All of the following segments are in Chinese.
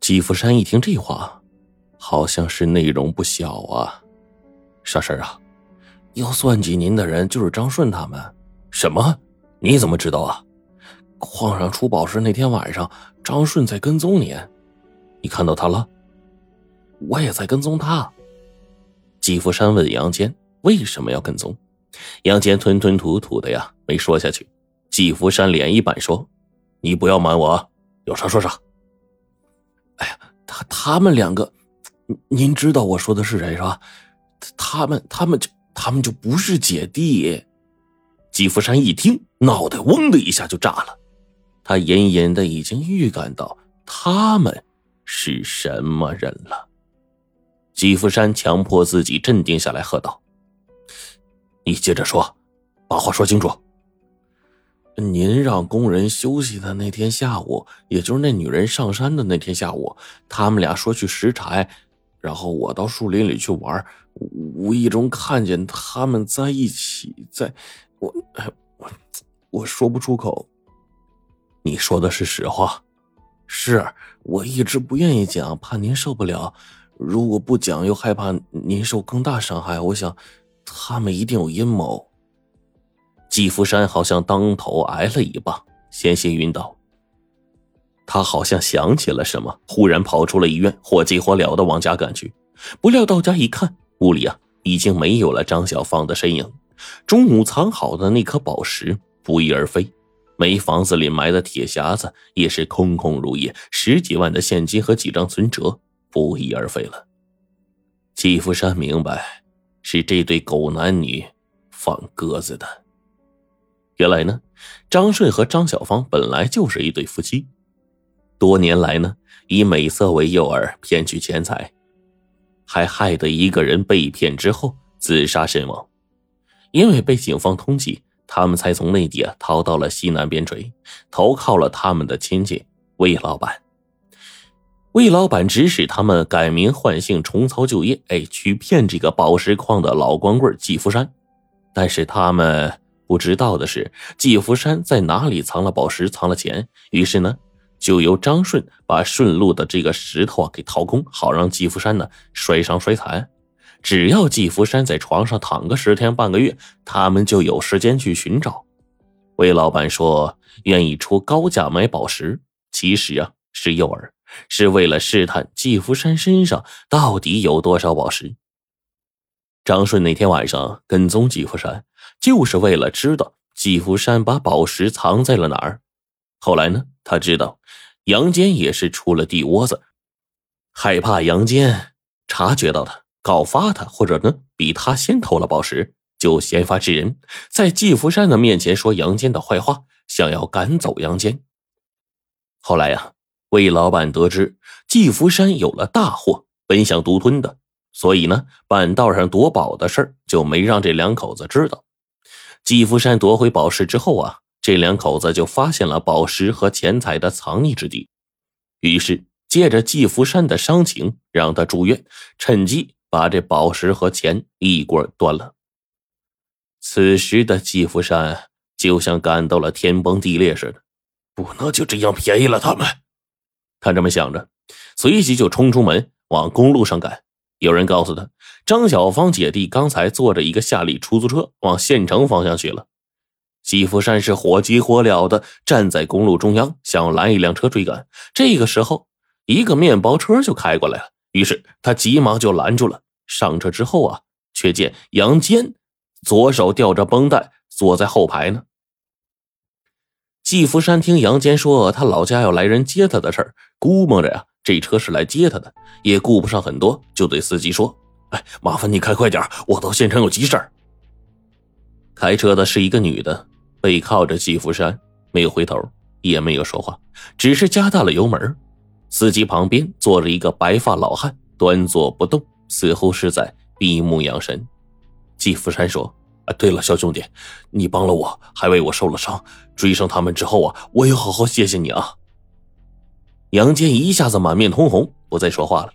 季福山一听这话，好像是内容不小啊。啥事儿啊？要算计您的人就是张顺他们。什么？你怎么知道啊？矿上出宝石那天晚上，张顺在跟踪你，你看到他了？我也在跟踪他。季福山问杨坚为什么要跟踪，杨坚吞吞吐吐的呀，没说下去。季福山脸一板说：“你不要瞒我，有啥说啥。”哎呀，他他们两个，您知道我说的是谁是吧？他们他们就他们就不是姐弟。季福山一听，脑袋嗡的一下就炸了。他隐隐的已经预感到他们是什么人了。季福山强迫自己镇定下来，喝道：“你接着说，把话说清楚。您让工人休息的那天下午，也就是那女人上山的那天下午，他们俩说去拾柴，然后我到树林里去玩，无意中看见他们在一起，在我我我说不出口。你说的是实话，是我一直不愿意讲，怕您受不了。如果不讲，又害怕您受更大伤害。我想，他们一定有阴谋。季福山好像当头挨了一棒，险些晕倒。他好像想起了什么，忽然跑出了医院，火急火燎的往家赶去。不料到家一看，屋里啊已经没有了张小芳的身影。中午藏好的那颗宝石不翼而飞，煤房子里埋的铁匣子也是空空如也，十几万的现金和几张存折不翼而飞了。季福山明白，是这对狗男女放鸽子的。原来呢，张顺和张小芳本来就是一对夫妻，多年来呢，以美色为诱饵骗取钱财，还害得一个人被骗之后自杀身亡。因为被警方通缉，他们才从内地啊逃到了西南边陲，投靠了他们的亲戚魏老板。魏老板指使他们改名换姓，重操旧业，哎，去骗这个宝石矿的老光棍季福山。但是他们。不知道的是，季福山在哪里藏了宝石，藏了钱。于是呢，就由张顺把顺路的这个石头啊给掏空，好让季福山呢摔伤摔残。只要季福山在床上躺个十天半个月，他们就有时间去寻找。魏老板说愿意出高价买宝石，其实啊是诱饵，是为了试探季福山身上到底有多少宝石。张顺那天晚上跟踪季福山。就是为了知道季福山把宝石藏在了哪儿。后来呢，他知道杨坚也是出了地窝子，害怕杨坚察觉到他，告发他，或者呢比他先偷了宝石，就先发制人，在季福山的面前说杨坚的坏话，想要赶走杨坚。后来呀，魏老板得知季福山有了大祸，本想独吞的，所以呢，半道上夺宝的事就没让这两口子知道。季福山夺回宝石之后啊，这两口子就发现了宝石和钱财的藏匿之地，于是借着季福山的伤情，让他住院，趁机把这宝石和钱一锅端了。此时的季福山就像感到了天崩地裂似的，不能就这样便宜了他们。他这么想着，随即就冲出门往公路上赶。有人告诉他，张小芳姐弟刚才坐着一个夏利出租车往县城方向去了。季福山是火急火燎的站在公路中央，想拦一辆车追赶。这个时候，一个面包车就开过来了，于是他急忙就拦住了。上车之后啊，却见杨坚左手吊着绷带坐在后排呢。季福山听杨坚说他老家要来人接他的事儿，估摸着呀。这车是来接他的，也顾不上很多，就对司机说：“哎，麻烦你开快点，我到县城有急事儿。”开车的是一个女的，背靠着季福山，没有回头，也没有说话，只是加大了油门。司机旁边坐着一个白发老汉，端坐不动，似乎是在闭目养神。季福山说：“啊，对了，小兄弟，你帮了我，还为我受了伤，追上他们之后啊，我要好好谢谢你啊。”杨坚一下子满面通红，不再说话了。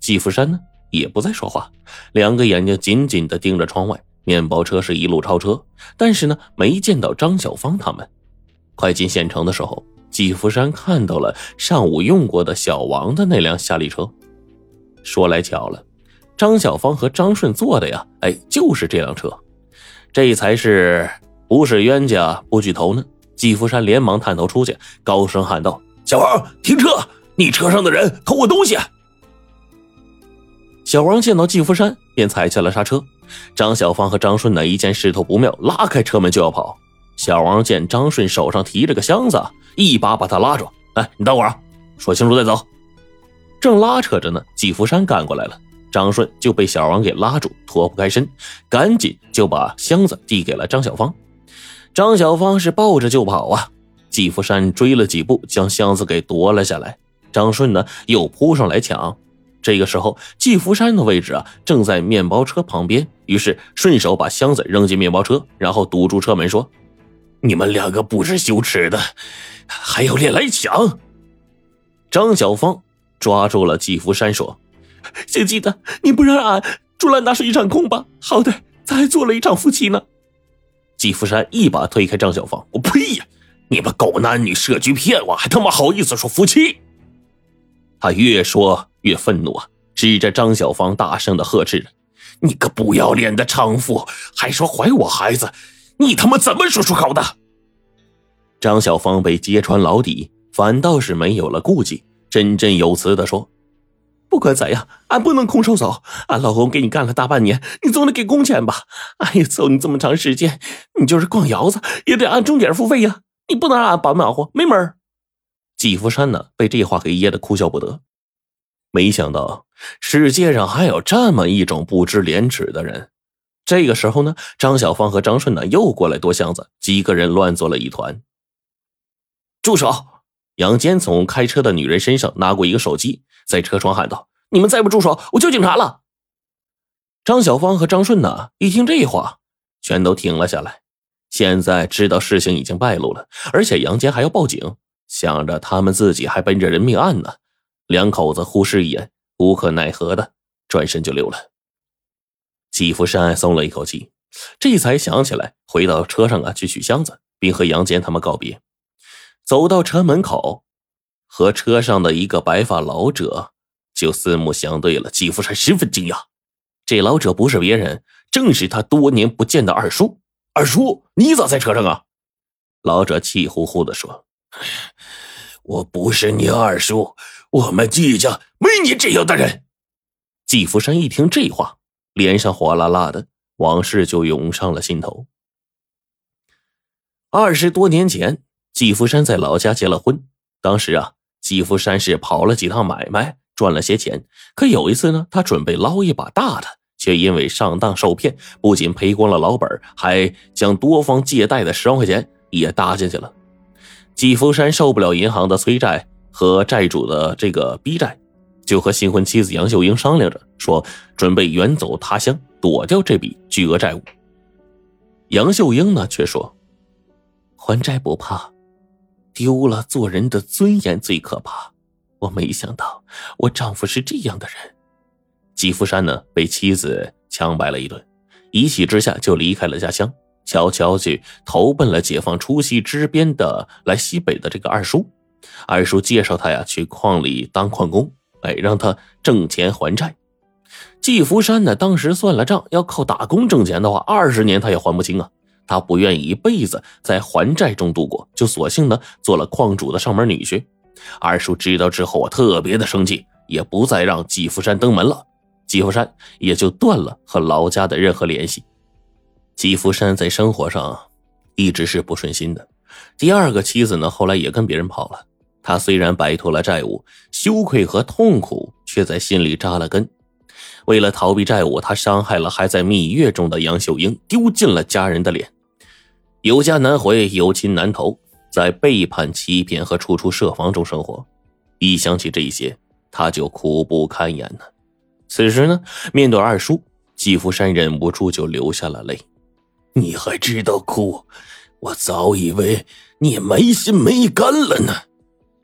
季福山呢，也不再说话，两个眼睛紧紧的盯着窗外。面包车是一路超车，但是呢，没见到张小芳他们。快进县城的时候，季福山看到了上午用过的小王的那辆夏利车。说来巧了，张小芳和张顺坐的呀，哎，就是这辆车。这才是不是冤家不聚头呢？季福山连忙探头出去，高声喊道：“小王，停车！你车上的人偷我东西！”小王见到季福山，便踩下了刹车。张小芳和张顺呢，一见势头不妙，拉开车门就要跑。小王见张顺手上提着个箱子，一把把他拉住：“哎，你等会儿，说清楚再走。”正拉扯着呢，季福山赶过来了。张顺就被小王给拉住，脱不开身，赶紧就把箱子递给了张小芳。张小芳是抱着就跑啊！季福山追了几步，将箱子给夺了下来。张顺呢，又扑上来抢。这个时候，季福山的位置啊，正在面包车旁边，于是顺手把箱子扔进面包车，然后堵住车门，说：“你们两个不知羞耻的，还有脸来抢！”张小芳抓住了季福山，说。姓季的，你不让俺竹篮打水一场空吧？好歹咱还做了一场夫妻呢。季福山一把推开张小芳，我呸！你们狗男女设局骗我，还他妈好意思说夫妻？他越说越愤怒啊，指着张小芳大声的呵斥着：“你个不要脸的娼妇，还说怀我孩子，你他妈怎么说出口的？”张小芳被揭穿老底，反倒是没有了顾忌，振振有词的说。不管怎样，俺不能空手走。俺老公给你干了大半年，你总得给工钱吧？俺也揍你这么长时间，你就是逛窑子也得按钟点付费呀！你不能让俺白忙活，没门季福山呢，被这话给噎得哭笑不得。没想到世界上还有这么一种不知廉耻的人。这个时候呢，张小芳和张顺呢又过来夺箱子，几个人乱作了一团。住手！杨坚从开车的女人身上拿过一个手机。在车窗喊道：“你们再不住手，我叫警察了。”张小芳和张顺呢，一听这话，全都停了下来。现在知道事情已经败露了，而且杨坚还要报警，想着他们自己还奔着人命案呢，两口子互视一眼，无可奈何的转身就溜了。季福山松了一口气，这才想起来回到车上啊，去取箱子，并和杨坚他们告别。走到车门口。和车上的一个白发老者就四目相对了，季福山十分惊讶。这老者不是别人，正是他多年不见的二叔。二叔，你咋在车上啊？老者气呼呼的说：“我不是你二叔，我们季家没你这样的人。”季福山一听这话，脸上火辣辣的，往事就涌上了心头。二十多年前，季福山在老家结了婚，当时啊。季福山是跑了几趟买卖，赚了些钱。可有一次呢，他准备捞一把大的，却因为上当受骗，不仅赔光了老本，还将多方借贷的十万块钱也搭进去了。季福山受不了银行的催债和债主的这个逼债，就和新婚妻子杨秀英商量着，说准备远走他乡，躲掉这笔巨额债务。杨秀英呢，却说还债不怕。丢了做人的尊严最可怕，我没想到我丈夫是这样的人。季福山呢，被妻子强掰了一顿，一气之下就离开了家乡，悄悄去投奔了解放初期支边的来西北的这个二叔。二叔介绍他呀去矿里当矿工，哎，让他挣钱还债。季福山呢，当时算了账，要靠打工挣钱的话，二十年他也还不清啊。他不愿意一辈子在还债中度过，就索性呢做了矿主的上门女婿。二叔知道之后啊，特别的生气，也不再让季福山登门了。季福山也就断了和老家的任何联系。季福山在生活上一直是不顺心的。第二个妻子呢，后来也跟别人跑了。他虽然摆脱了债务，羞愧和痛苦却在心里扎了根。为了逃避债务，他伤害了还在蜜月中的杨秀英，丢尽了家人的脸。有家难回，有亲难投，在背叛、欺骗和处处设防中生活。一想起这些，他就苦不堪言呢。此时呢，面对二叔，季福山忍不住就流下了泪。你还知道哭？我早以为你没心没肝了呢。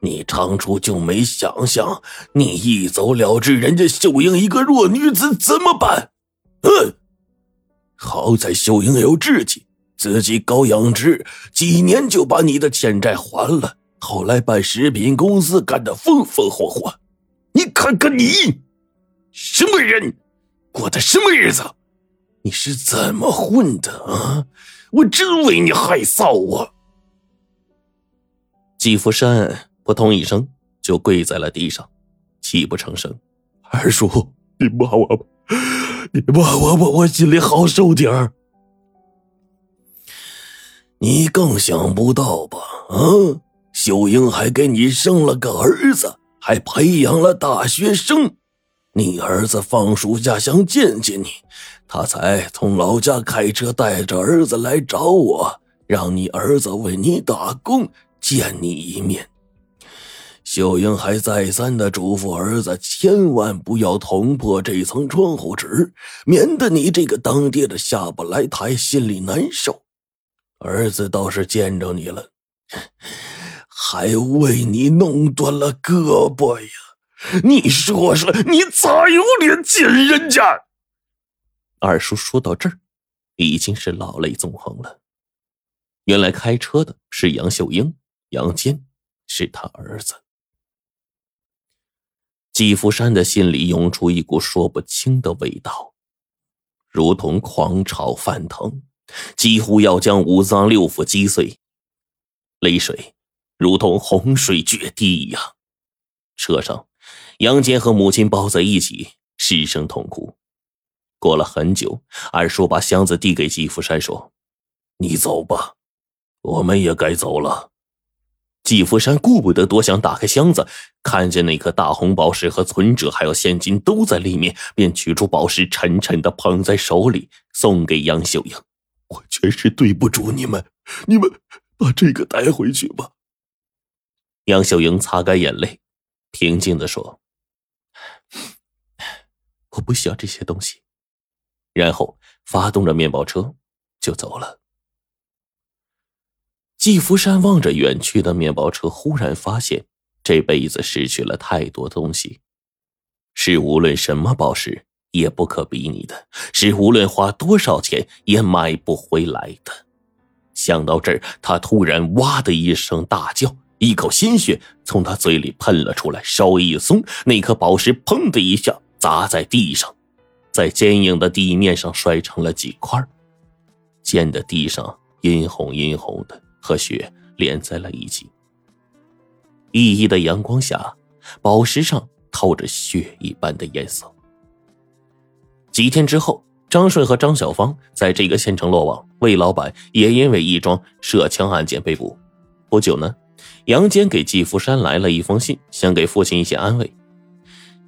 你当初就没想想，你一走了之，人家秀英一个弱女子怎么办？嗯，好在秀英有志气。自己搞养殖，几年就把你的欠债还了，后来办食品公司干得风风火火。你看看你，什么人，过的什么日子？你是怎么混的啊？我真为你害臊啊！季福山扑通一声就跪在了地上，泣不成声。二叔，你骂我吧，你骂我吧，我心里好受点儿。你更想不到吧？啊，秀英还给你生了个儿子，还培养了大学生。你儿子放暑假想见见你，他才从老家开车带着儿子来找我，让你儿子为你打工，见你一面。秀英还再三的嘱咐儿子，千万不要捅破这层窗户纸，免得你这个当爹的下不来台，心里难受。儿子倒是见着你了，还为你弄断了胳膊呀！你说说，你咋有脸见人家？二叔说到这儿，已经是老泪纵横了。原来开车的是杨秀英，杨坚是他儿子。季福山的心里涌出一股说不清的味道，如同狂潮翻腾，几乎要将五脏六腑击碎。泪水如同洪水决堤一样。车上，杨坚和母亲抱在一起，失声痛哭。过了很久，二叔把箱子递给季福山，说：“你走吧，我们也该走了。”季福山顾不得多想，打开箱子，看见那颗大红宝石和存折还有现金都在里面，便取出宝石，沉沉的捧在手里，送给杨秀英。我全是对不住你们，你们把这个带回去吧。杨秀英擦干眼泪，平静的说：“不需要这些东西。”然后发动着面包车就走了。季福山望着远去的面包车，忽然发现这辈子失去了太多东西，是无论什么宝石也不可比拟的，是无论花多少钱也买不回来的。想到这儿，他突然哇的一声大叫，一口鲜血从他嘴里喷了出来，稍微一松，那颗宝石砰的一下砸在地上，在坚硬的地面上摔成了几块，溅的地上殷红殷红的。和血连在了一起，熠熠的阳光下，宝石上透着血一般的颜色。几天之后，张顺和张小芳在这个县城落网，魏老板也因为一桩涉枪案件被捕。不久呢，杨坚给季福山来了一封信，想给父亲一些安慰。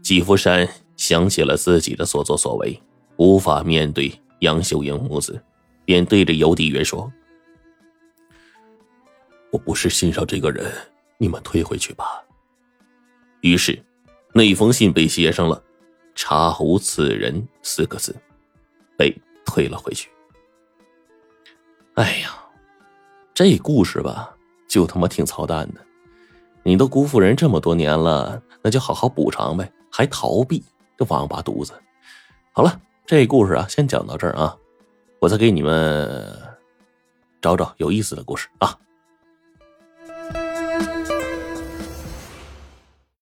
季福山想起了自己的所作所为，无法面对杨秀英母子，便对着邮递员说。我不是信上这个人，你们退回去吧。于是，那封信被写上了“查无此人”四个字，被退了回去。哎呀，这故事吧，就他妈挺操蛋的。你都辜负人这么多年了，那就好好补偿呗，还逃避，这王八犊子！好了，这故事啊，先讲到这儿啊，我再给你们找找有意思的故事啊。